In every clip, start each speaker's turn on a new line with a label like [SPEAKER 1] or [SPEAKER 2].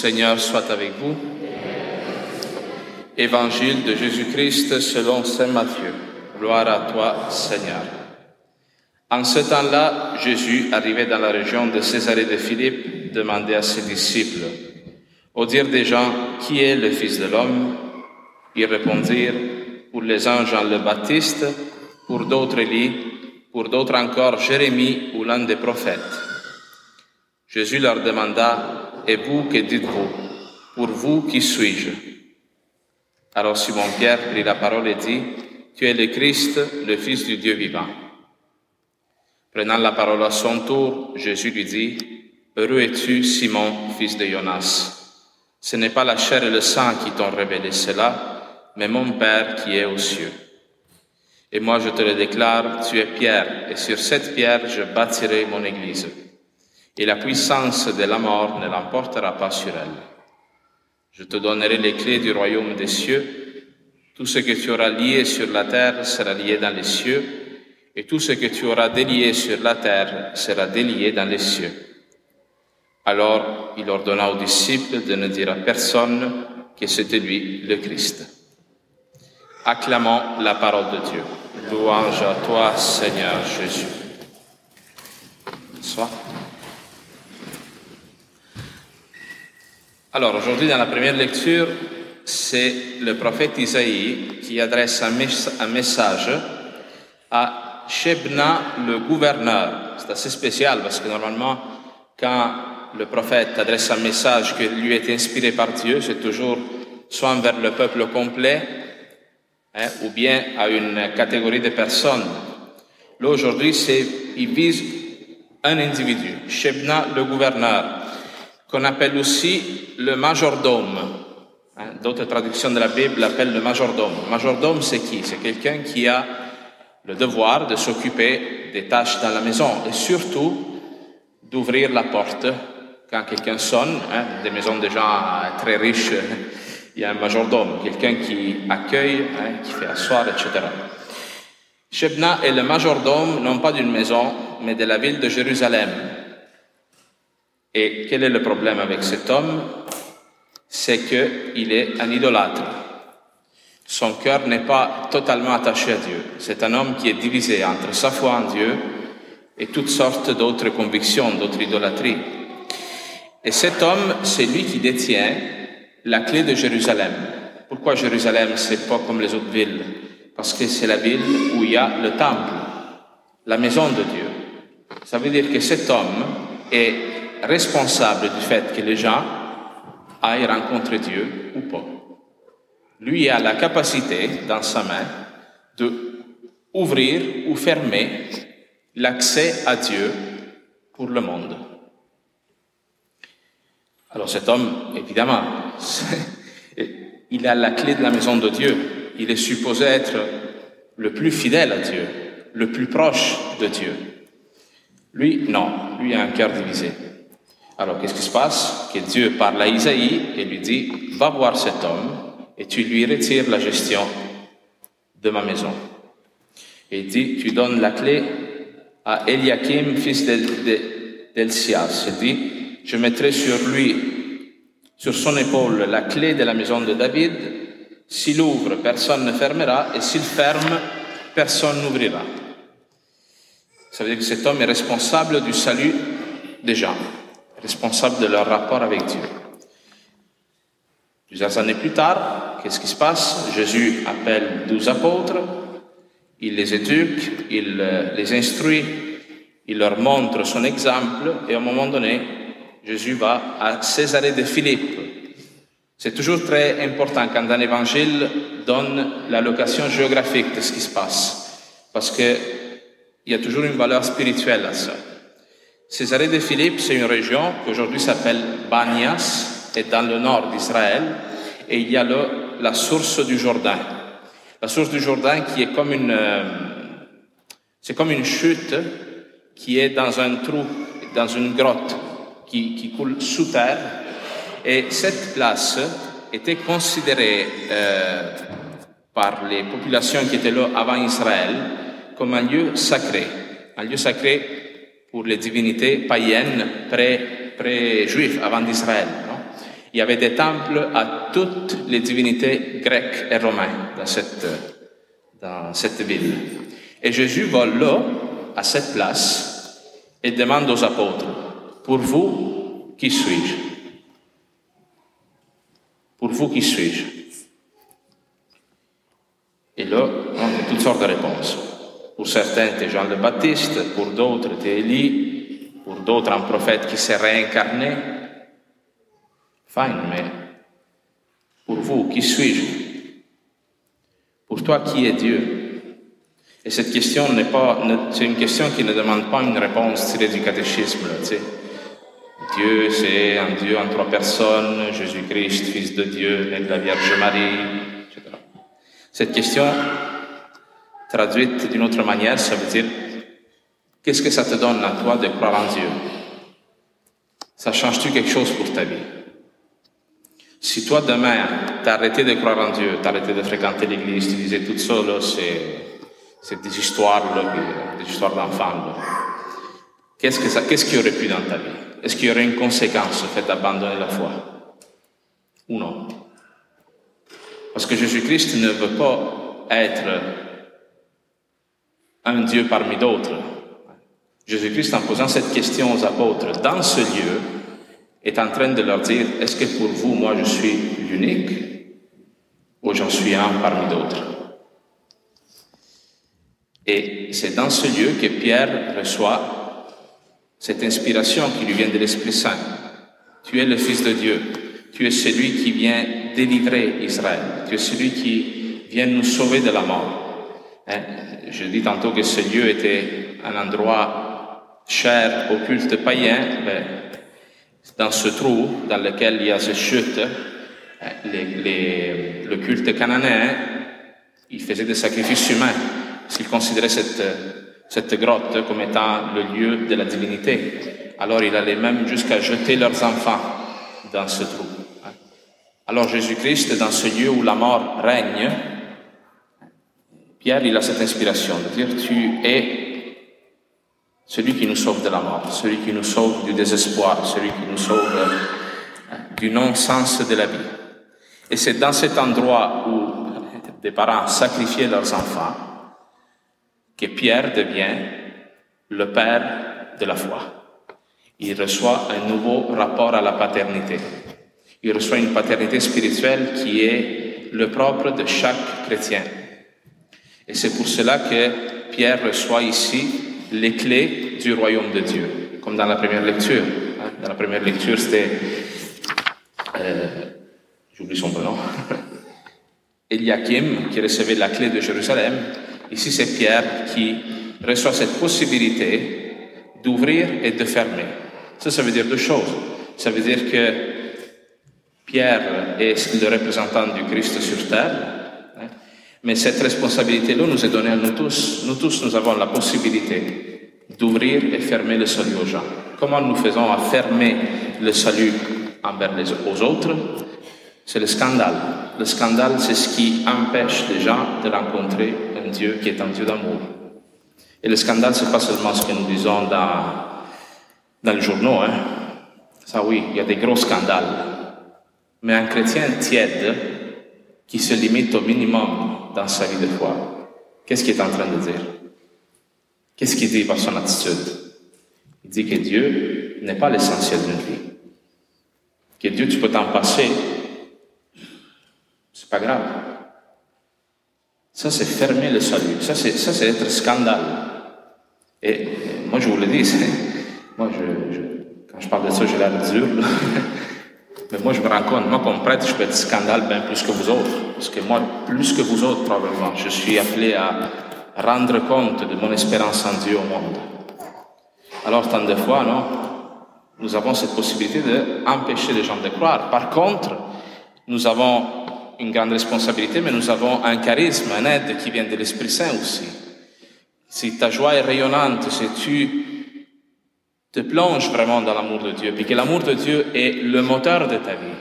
[SPEAKER 1] Seigneur soit avec vous. Évangile de Jésus-Christ selon Saint Matthieu. Gloire à toi, Seigneur. En ce temps-là, Jésus, arrivé dans la région de Césarée de Philippe, demandait à ses disciples, au dire des gens, qui est le Fils de l'homme? Ils répondirent, pour les uns Jean le Baptiste, pour d'autres Élie, pour d'autres encore Jérémie ou l'un des prophètes. Jésus leur demanda, Et vous, que dites-vous Pour vous, qui suis-je? Alors Simon-Pierre prit la parole et dit, Tu es le Christ, le Fils du Dieu vivant. Prenant la parole à son tour, Jésus lui dit, Heureux es-tu, Simon, fils de Jonas. Ce n'est pas la chair et le sang qui t'ont révélé cela, mais mon Père qui est aux cieux. Et moi je te le déclare, tu es pierre, et sur cette pierre je bâtirai mon Église. Et la puissance de la mort ne l'emportera pas sur elle. Je te donnerai les clés du royaume des cieux. Tout ce que tu auras lié sur la terre sera lié dans les cieux, et tout ce que tu auras délié sur la terre sera délié dans les cieux. Alors il ordonna aux disciples de ne dire à personne que c'était lui le Christ. Acclamons la parole de Dieu. Louange à toi, Seigneur Jésus. Soit. Alors, aujourd'hui, dans la première lecture, c'est le prophète Isaïe qui adresse un, message à Shebna, le gouverneur. C'est assez spécial parce que normalement, quand le prophète adresse un message qui lui est inspiré par Dieu, c'est toujours soit envers le peuple complet, hein, ou bien à une catégorie de personnes. Là, aujourd'hui, il vise un individu, Shebna, le gouverneur, qu'on appelle aussi le majordome. Hein, D'autres traductions de la Bible l'appellent le majordome. Majordome, c'est qui? C'est quelqu'un qui a le devoir de s'occuper des tâches dans la maison et surtout d'ouvrir la porte quand quelqu'un sonne. Hein, des maisons de gens très riches, il y a un majordome, quelqu'un qui accueille, hein, qui fait asseoir, etc. Shebna est le majordome, non pas d'une maison, mais de la ville de Jérusalem. Et quel est le problème avec cet homme? C'est qu'il est un idolâtre. Son cœur n'est pas totalement attaché à Dieu. C'est un homme qui est divisé entre sa foi en Dieu et toutes sortes d'autres convictions, d'autres idolâtries. Et cet homme, c'est lui qui détient la clé de Jérusalem. Pourquoi Jérusalem, c'est pas comme les autres villes? Parce que c'est la ville où il y a le temple, la maison de Dieu. Ça veut dire que cet homme est responsable du fait que les gens aillent rencontrer Dieu ou pas. Lui a la capacité dans sa main de ouvrir ou fermer l'accès à Dieu pour le monde. Alors cet homme, évidemment, il a la clé de la maison de Dieu. Il est supposé être le plus fidèle à Dieu, le plus proche de Dieu. Lui, non, lui a un cœur divisé. Alors qu'est-ce qui se passe? Que Dieu parle à Isaïe et lui dit, va voir cet homme et tu lui retires la gestion de ma maison. Et il dit, tu donnes la clé à Eliakim, fils d'Elsias. Il dit, je mettrai sur lui, sur son épaule, la clé de la maison de David. S'il ouvre, personne ne fermera, et s'il ferme, personne n'ouvrira. Ça veut dire que cet homme est responsable du salut des gens, responsable de leur rapport avec Dieu. Plusieurs années plus tard, qu'est-ce qui se passe? Jésus appelle douze apôtres, il les éduque, il les instruit, il leur montre son exemple, et à un moment donné, Jésus va à Césarée de Philippe. C'est toujours très important quand un évangile donne la location géographique de ce qui se passe, parce qu'il y a toujours une valeur spirituelle à ça. Césarée de Philippe, c'est une région qui aujourd'hui s'appelle Banias, et dans le nord d'Israël, et il y a le, la source du Jourdain. La source du Jourdain qui est comme une, euh, c'est comme une chute qui est dans un trou, dans une grotte qui, qui coule sous terre. Et cette place était considérée euh, par les populations qui étaient là avant Israël comme un lieu sacré, un lieu sacré pour les divinités païennes pré-juifs avant d'Israël. Il y avait des temples à toutes les divinités grecques et romaines dans cette, dans cette ville. Et Jésus va là, à cette place, et demande aux apôtres, pour vous, qui suis-je? Pour vous, qui suis-je? Et là, on a toutes sortes de réponses. Pour certains, es Jean le Baptiste, pour d'autres, es Élie, pour d'autres, un prophète qui s'est réincarné. Fine, mais pour vous, qui suis-je? Pour toi, qui est Dieu Et cette question n'est pas, c'est une question qui ne demande pas une réponse tirée du catéchisme. tu sais. Dieu, c'est un Dieu en trois personnes, Jésus-Christ, Fils de Dieu, né de la Vierge Marie, etc. Cette question, traduite d'une autre manière, ça veut dire, qu'est-ce que ça te donne à toi de croire en Dieu? Ça change-tu quelque chose pour ta vie? Si toi demain, t'as arrêté de croire en Dieu, t'as arrêté de fréquenter l'église, tu disais tout ça, c'est, des histoires, là, des histoires d'enfants, Qu'est-ce qu'est-ce qu'il y aurait pu dans ta vie? Est-ce qu'il y aurait une conséquence au fait d'abandonner la foi? Ou non? Parce que Jésus-Christ ne veut pas être un Dieu parmi d'autres. Jésus-Christ, en posant cette question aux apôtres, dans ce lieu, est en train de leur dire, est-ce que pour vous, moi, je suis l'unique ou j'en suis un parmi d'autres? Et c'est dans ce lieu que Pierre reçoit cette inspiration qui lui vient de l'Esprit Saint. Tu es le Fils de Dieu. Tu es celui qui vient délivrer Israël. Tu es celui qui vient nous sauver de la mort. Hein? Je dis tantôt que ce lieu était un endroit cher au culte païen. Mais dans ce trou dans lequel il y a ces chutes, les, le culte cananéen, il faisait des sacrifices humains, s'il considérait cette, cette grotte comme étant le lieu de la divinité. Alors il allait même jusqu'à jeter leurs enfants dans ce trou. Alors Jésus-Christ, dans ce lieu où la mort règne, Pierre, il a cette inspiration de dire, tu es celui qui nous sauve de la mort, celui qui nous sauve du désespoir, celui qui nous sauve euh, du non-sens de la vie. Et c'est dans cet endroit où des parents sacrifiaient leurs enfants que Pierre devient le père de la foi. Il reçoit un nouveau rapport à la paternité. Il reçoit une paternité spirituelle qui est le propre de chaque chrétien. Et c'est pour cela que Pierre reçoit ici les clés du royaume de Dieu, comme dans la première lecture. Dans la première lecture, c'était, euh, j'oublie son nom, Eliakim qui recevait la clé de Jérusalem. Ici, c'est Pierre qui reçoit cette possibilité d'ouvrir et de fermer. Ça, ça veut dire deux choses. Ça veut dire que Pierre est le représentant du Christ sur terre, mais cette responsabilité-là nous est donnée à nous tous. Nous tous, nous avons la possibilité d'ouvrir et fermer le salut aux gens. Comment nous faisons à fermer le salut envers les, aux autres? C'est le scandale. Le scandale, c'est ce qui empêche les gens de rencontrer un Dieu qui est un Dieu d'amour. Et le scandale, c'est pas seulement ce que nous disons dans, dans les journaux. Hein. Ça, oui, il y a des gros scandales. Mais un chrétien tiède, qui se limite au minimum dans sa vie de foi, qu'est-ce qu'il est en train de dire? Qu'est-ce qu'il dit par son attitude? Il dit que Dieu n'est pas l'essentiel d'une vie. Que Dieu, tu peux t'en passer. C'est pas grave. Ça, c'est fermer le salut. Ça, c'est, ça, c'est être scandale. Et, moi, je vous le dis, moi, je, quand je parle de ça, j'ai l'air dur. Mais moi, je me compte, moi, comme prêtre, je peux être scandale bien plus que vous autres. Parce que moi, plus que vous autres, probablement, je suis appelé à rendre compte de mon espérance en Dieu au monde. Alors, tant de fois, non, nous avons cette possibilité d'empêcher les gens de croire. Par contre, nous avons une grande responsabilité, mais nous avons un charisme, un aide qui vient de l'Esprit Saint aussi. Si ta joie est rayonnante, si tu te plonge vraiment dans l'amour de Dieu, puis que l'amour de Dieu est le moteur de ta vie.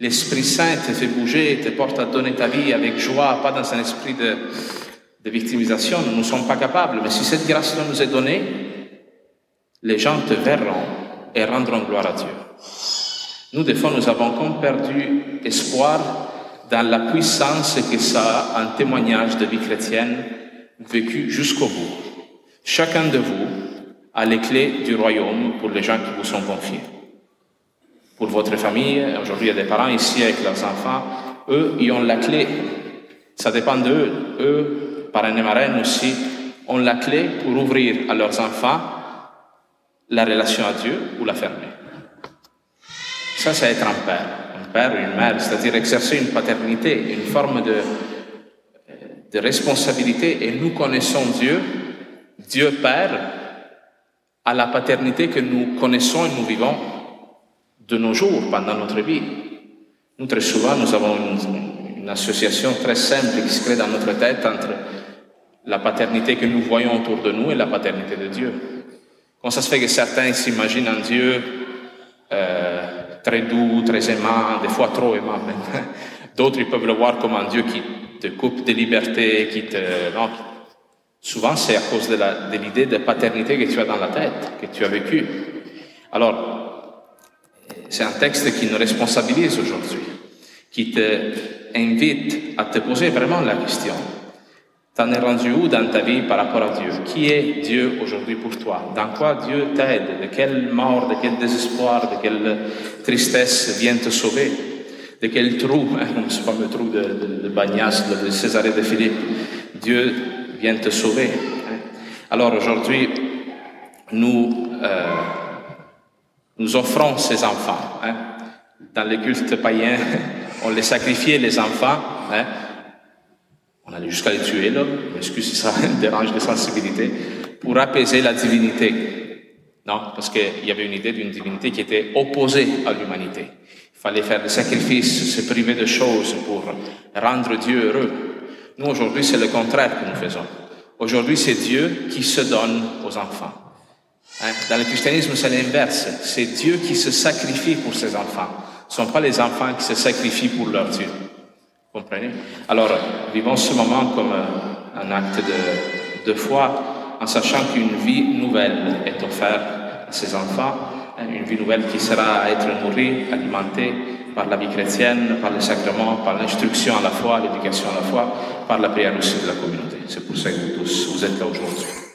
[SPEAKER 1] L'Esprit Saint te fait bouger, te porte à donner ta vie avec joie, pas dans un esprit de, victimisation. Nous ne sommes pas capables, mais si cette grâce nous est donnée, les gens te verront et rendront gloire à Dieu. Nous, des fois, nous avons comme perdu espoir dans la puissance que ça a un témoignage de vie chrétienne vécu jusqu'au bout. Chacun de vous a les clés du royaume pour les gens qui vous sont confiés. Pour votre famille, aujourd'hui il y a des parents ici avec leurs enfants, eux, ils ont la clé. Ça dépend d'eux. Eux, parrain et marraine aussi, ont la clé pour ouvrir à leurs enfants la relation à Dieu ou la fermer. Ça, c'est être un père, un père une mère, c'est-à-dire exercer une paternité, une forme de, de responsabilité. Et nous connaissons Dieu, Dieu Père, à la paternité que nous connaissons et nous vivons de nos jours, pendant notre vie. Nous, très souvent, nous avons une, association très simple qui se crée dans notre tête entre la paternité que nous voyons autour de nous et la paternité de Dieu. Comment ça se fait que certains s'imaginent un Dieu euh, très doux, très aimant, des fois trop aimant D'autres, ils peuvent le voir comme un Dieu qui te coupe de liberté, qui te... souvent, c'est à cause de l'idée de, paternité que tu as dans la tête, que tu as vécu. Alors, c'est un texte qui nous responsabilise aujourd'hui, qui te invite à te poser vraiment la question. T'en es rendu où dans ta vie par rapport à Dieu? Qui est Dieu aujourd'hui pour toi? Dans quoi Dieu t'aide? De quelle mort, de quel désespoir, de quelle tristesse vient te sauver? De quel trou, hein, ce fameux trou de, de, de Bagnas, de Césarée de Philippe? Dieu vient te sauver. Hein. Alors aujourd'hui, nous, euh, nous offrons ces enfants. Hein. Dans les cultes païens, on les sacrifiait, les enfants. Hein. On allait jusqu'à les tuer, là, excuse si ça dérange de sensibilité, pour apaiser la divinité. Non, parce qu'il y avait une idée d'une divinité qui était opposée à l'humanité. Il fallait faire des sacrifices, se priver de choses pour rendre Dieu heureux. Nous, aujourd'hui, c'est le contraire que nous faisons. Aujourd'hui, c'est Dieu qui se donne aux enfants. Hein? Dans le christianisme, c'est l'inverse. C'est Dieu qui se sacrifie pour ses enfants. Ce ne sont pas les enfants qui se sacrifient pour leur Dieu. Comprenez? Alors, vivons ce moment comme un acte de, foi, en sachant qu'une vie nouvelle est offerte à ces enfants, hein, une vie nouvelle qui sera à être nourrie, alimentée par la vie chrétienne, par les sacrements, par l'instruction à la foi, l'éducation à la foi, par la prière aussi de la communauté. C'est pour ça que vous tous, vous êtes là aujourd'hui.